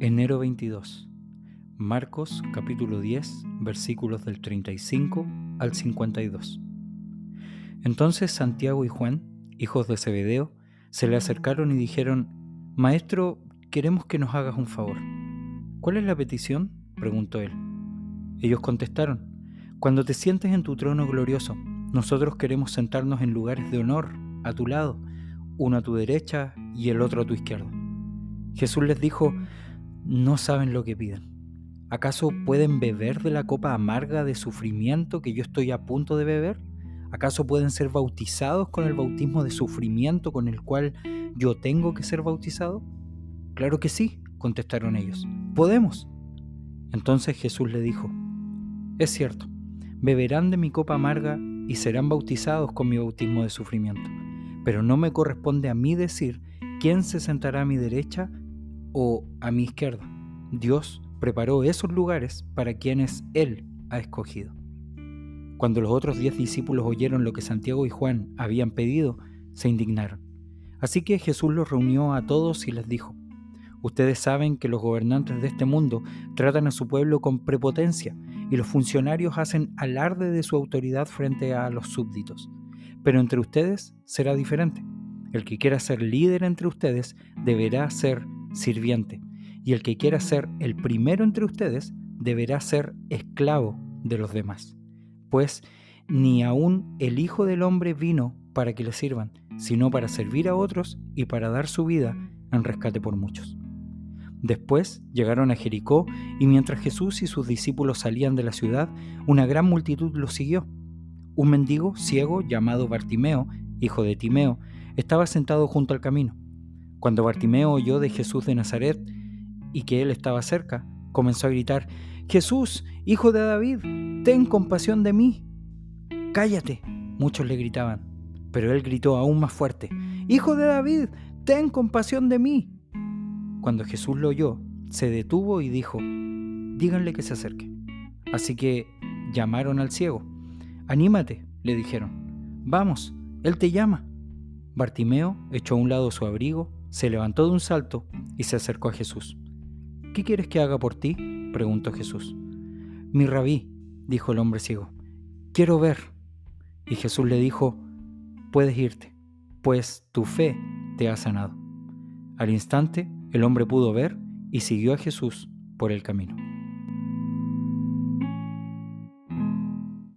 Enero 22. Marcos capítulo 10 versículos del 35 al 52. Entonces Santiago y Juan, hijos de Zebedeo, se le acercaron y dijeron, Maestro, queremos que nos hagas un favor. ¿Cuál es la petición? preguntó él. Ellos contestaron, Cuando te sientes en tu trono glorioso, nosotros queremos sentarnos en lugares de honor a tu lado, uno a tu derecha y el otro a tu izquierda. Jesús les dijo, no saben lo que piden. ¿Acaso pueden beber de la copa amarga de sufrimiento que yo estoy a punto de beber? ¿Acaso pueden ser bautizados con el bautismo de sufrimiento con el cual yo tengo que ser bautizado? Claro que sí, contestaron ellos. Podemos. Entonces Jesús le dijo, es cierto, beberán de mi copa amarga y serán bautizados con mi bautismo de sufrimiento, pero no me corresponde a mí decir quién se sentará a mi derecha o a mi izquierda. Dios preparó esos lugares para quienes Él ha escogido. Cuando los otros diez discípulos oyeron lo que Santiago y Juan habían pedido, se indignaron. Así que Jesús los reunió a todos y les dijo, Ustedes saben que los gobernantes de este mundo tratan a su pueblo con prepotencia y los funcionarios hacen alarde de su autoridad frente a los súbditos. Pero entre ustedes será diferente. El que quiera ser líder entre ustedes deberá ser sirviente, y el que quiera ser el primero entre ustedes deberá ser esclavo de los demás. Pues ni aun el Hijo del Hombre vino para que le sirvan, sino para servir a otros y para dar su vida en rescate por muchos. Después llegaron a Jericó y mientras Jesús y sus discípulos salían de la ciudad, una gran multitud los siguió. Un mendigo ciego llamado Bartimeo, hijo de Timeo, estaba sentado junto al camino. Cuando Bartimeo oyó de Jesús de Nazaret y que él estaba cerca, comenzó a gritar, Jesús, hijo de David, ten compasión de mí. Cállate, muchos le gritaban, pero él gritó aún más fuerte, Hijo de David, ten compasión de mí. Cuando Jesús lo oyó, se detuvo y dijo, díganle que se acerque. Así que llamaron al ciego. Anímate, le dijeron. Vamos, él te llama. Bartimeo echó a un lado su abrigo se levantó de un salto y se acercó a Jesús. ¿Qué quieres que haga por ti? preguntó Jesús. Mi rabí, dijo el hombre ciego, quiero ver. Y Jesús le dijo, puedes irte, pues tu fe te ha sanado. Al instante, el hombre pudo ver y siguió a Jesús por el camino.